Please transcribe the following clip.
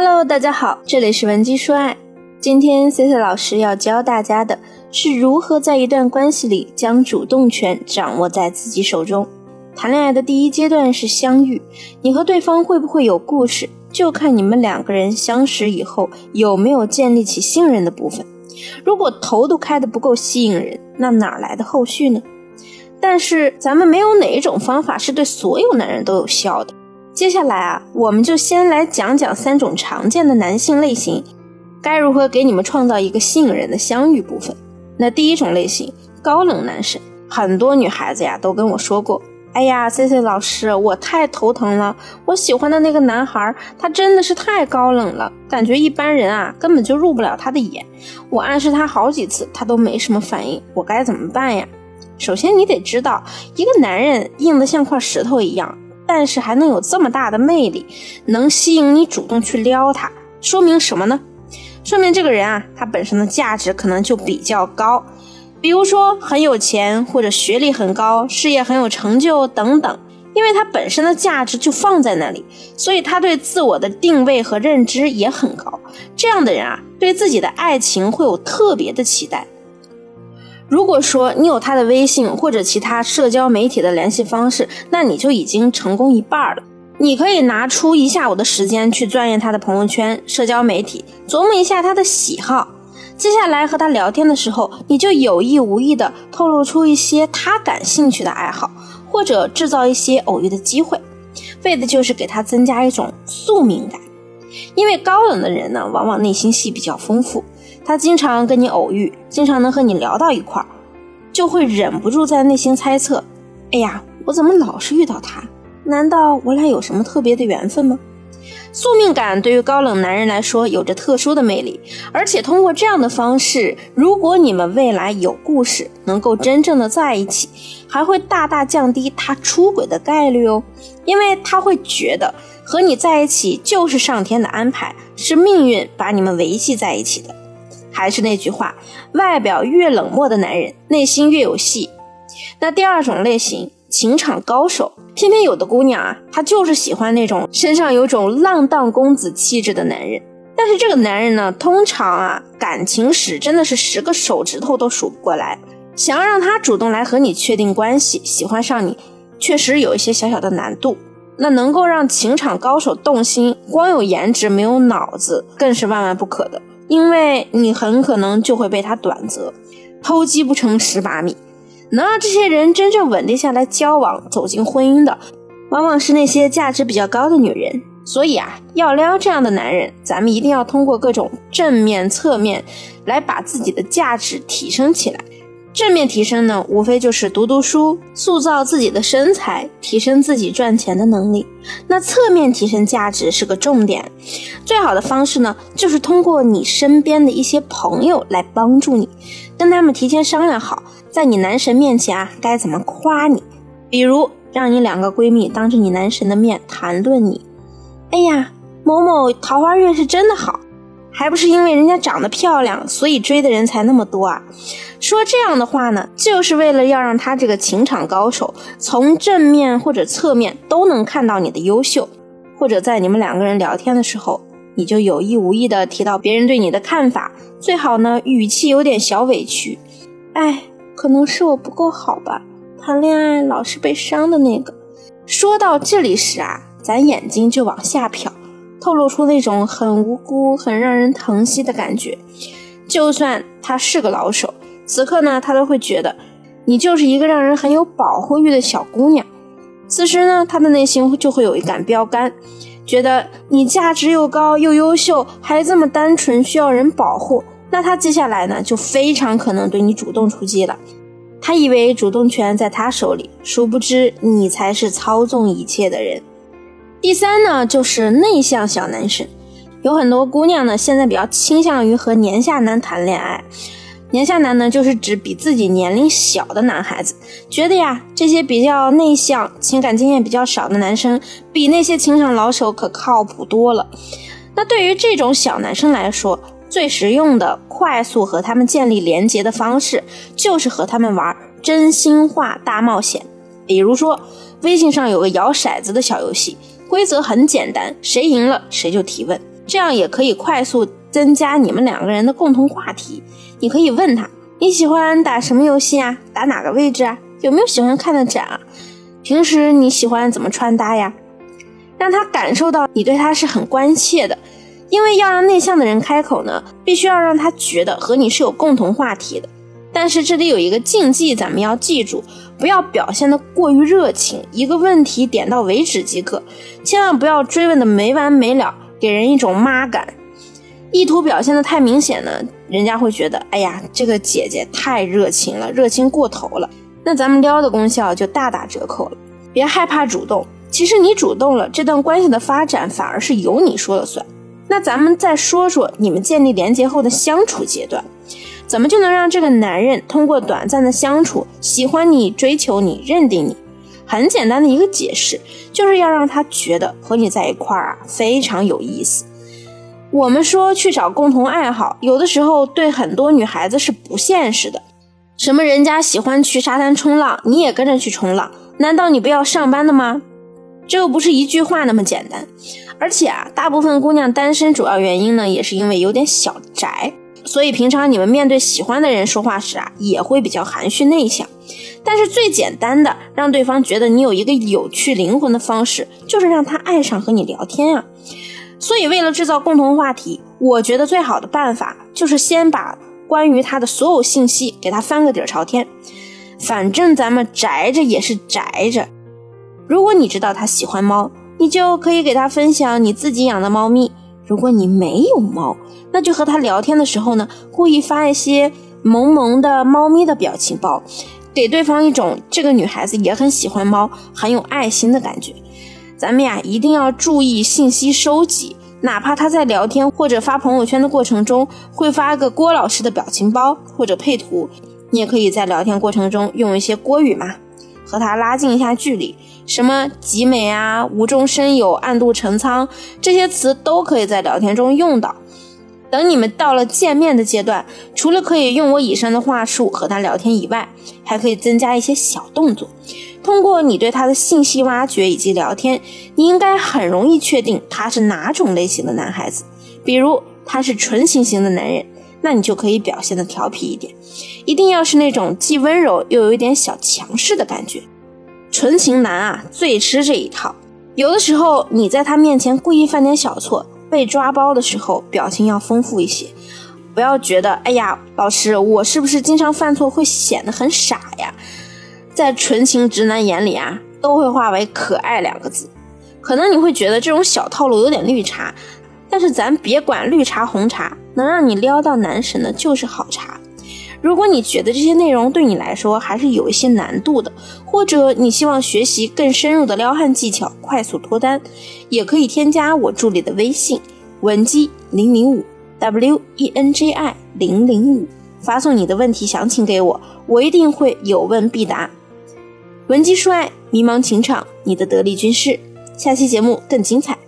Hello，大家好，这里是文姬说爱。今天 C C 老师要教大家的是如何在一段关系里将主动权掌握在自己手中。谈恋爱的第一阶段是相遇，你和对方会不会有故事，就看你们两个人相识以后有没有建立起信任的部分。如果头都开得不够吸引人，那哪来的后续呢？但是咱们没有哪一种方法是对所有男人都有效的。接下来啊，我们就先来讲讲三种常见的男性类型，该如何给你们创造一个吸引人的相遇部分。那第一种类型，高冷男神，很多女孩子呀都跟我说过，哎呀，C C 老师，我太头疼了，我喜欢的那个男孩，他真的是太高冷了，感觉一般人啊根本就入不了他的眼。我暗示他好几次，他都没什么反应，我该怎么办呀？首先，你得知道，一个男人硬得像块石头一样，但是还能有这么大的魅力，能吸引你主动去撩他，说明什么呢？说明这个人啊，他本身的价值可能就比较高，比如说很有钱，或者学历很高，事业很有成就等等。因为他本身的价值就放在那里，所以他对自我的定位和认知也很高。这样的人啊，对自己的爱情会有特别的期待。如果说你有他的微信或者其他社交媒体的联系方式，那你就已经成功一半了。你可以拿出一下午的时间去钻研他的朋友圈、社交媒体，琢磨一下他的喜好。接下来和他聊天的时候，你就有意无意的透露出一些他感兴趣的爱好，或者制造一些偶遇的机会，为的就是给他增加一种宿命感。因为高冷的人呢，往往内心戏比较丰富。他经常跟你偶遇，经常能和你聊到一块儿，就会忍不住在内心猜测：哎呀，我怎么老是遇到他？难道我俩有什么特别的缘分吗？宿命感对于高冷男人来说有着特殊的魅力，而且通过这样的方式，如果你们未来有故事，能够真正的在一起，还会大大降低他出轨的概率哦，因为他会觉得和你在一起就是上天的安排，是命运把你们维系在一起的。还是那句话，外表越冷漠的男人，内心越有戏。那第二种类型，情场高手，偏偏有的姑娘啊，她就是喜欢那种身上有种浪荡公子气质的男人。但是这个男人呢，通常啊，感情史真的是十个手指头都数不过来。想要让他主动来和你确定关系，喜欢上你，确实有一些小小的难度。那能够让情场高手动心，光有颜值没有脑子，更是万万不可的。因为你很可能就会被他短择，偷鸡不成蚀把米。能让这些人真正稳定下来交往、走进婚姻的，往往是那些价值比较高的女人。所以啊，要撩这样的男人，咱们一定要通过各种正面、侧面来把自己的价值提升起来。正面提升呢，无非就是读读书，塑造自己的身材，提升自己赚钱的能力。那侧面提升价值是个重点，最好的方式呢，就是通过你身边的一些朋友来帮助你，跟他们提前商量好，在你男神面前啊该怎么夸你。比如让你两个闺蜜当着你男神的面谈论你，哎呀，某某桃花运是真的好。还不是因为人家长得漂亮，所以追的人才那么多啊！说这样的话呢，就是为了要让他这个情场高手从正面或者侧面都能看到你的优秀，或者在你们两个人聊天的时候，你就有意无意的提到别人对你的看法，最好呢语气有点小委屈。哎，可能是我不够好吧，谈恋爱老是被伤的那个。说到这里时啊，咱眼睛就往下瞟。透露出那种很无辜、很让人疼惜的感觉。就算他是个老手，此刻呢，他都会觉得你就是一个让人很有保护欲的小姑娘。此时呢，他的内心就会有一杆标杆，觉得你价值又高又优秀，还这么单纯，需要人保护。那他接下来呢，就非常可能对你主动出击了。他以为主动权在他手里，殊不知你才是操纵一切的人。第三呢，就是内向小男生，有很多姑娘呢，现在比较倾向于和年下男谈恋爱。年下男呢，就是指比自己年龄小的男孩子，觉得呀，这些比较内向、情感经验比较少的男生，比那些情场老手可靠谱多了。那对于这种小男生来说，最实用的、快速和他们建立连接的方式，就是和他们玩真心话大冒险。比如说，微信上有个摇骰子的小游戏。规则很简单，谁赢了谁就提问。这样也可以快速增加你们两个人的共同话题。你可以问他你喜欢打什么游戏啊？打哪个位置啊？有没有喜欢看的展啊？平时你喜欢怎么穿搭呀？让他感受到你对他是很关切的。因为要让内向的人开口呢，必须要让他觉得和你是有共同话题的。但是这里有一个禁忌，咱们要记住，不要表现的过于热情，一个问题点到为止即可，千万不要追问的没完没了，给人一种妈感。意图表现的太明显呢，人家会觉得，哎呀，这个姐姐太热情了，热情过头了，那咱们撩的功效就大打折扣了。别害怕主动，其实你主动了，这段关系的发展反而是由你说了算。那咱们再说说你们建立连接后的相处阶段，怎么就能让这个男人通过短暂的相处喜欢你、追求你、认定你？很简单的一个解释，就是要让他觉得和你在一块儿啊非常有意思。我们说去找共同爱好，有的时候对很多女孩子是不现实的。什么人家喜欢去沙滩冲浪，你也跟着去冲浪？难道你不要上班的吗？这又不是一句话那么简单。而且啊，大部分姑娘单身主要原因呢，也是因为有点小宅，所以平常你们面对喜欢的人说话时啊，也会比较含蓄内向。但是最简单的让对方觉得你有一个有趣灵魂的方式，就是让他爱上和你聊天啊。所以为了制造共同话题，我觉得最好的办法就是先把关于他的所有信息给他翻个底儿朝天。反正咱们宅着也是宅着，如果你知道他喜欢猫。你就可以给他分享你自己养的猫咪。如果你没有猫，那就和他聊天的时候呢，故意发一些萌萌的猫咪的表情包，给对方一种这个女孩子也很喜欢猫、很有爱心的感觉。咱们呀，一定要注意信息收集，哪怕他在聊天或者发朋友圈的过程中会发个郭老师的表情包或者配图，你也可以在聊天过程中用一些郭语嘛。和他拉近一下距离，什么集美啊、无中生有、暗度陈仓这些词都可以在聊天中用到。等你们到了见面的阶段，除了可以用我以上的话术和他聊天以外，还可以增加一些小动作。通过你对他的信息挖掘以及聊天，你应该很容易确定他是哪种类型的男孩子。比如他是纯情型的男人。那你就可以表现的调皮一点，一定要是那种既温柔又有一点小强势的感觉。纯情男啊，最吃这一套。有的时候你在他面前故意犯点小错，被抓包的时候，表情要丰富一些。不要觉得，哎呀，老师，我是不是经常犯错会显得很傻呀？在纯情直男眼里啊，都会化为可爱两个字。可能你会觉得这种小套路有点绿茶。但是咱别管绿茶红茶，能让你撩到男神的就是好茶。如果你觉得这些内容对你来说还是有一些难度的，或者你希望学习更深入的撩汉技巧，快速脱单，也可以添加我助理的微信文姬零零五 W E N J I 零零五，发送你的问题详情给我，我一定会有问必答。文姬说爱，迷茫情场，你的得力军师。下期节目更精彩。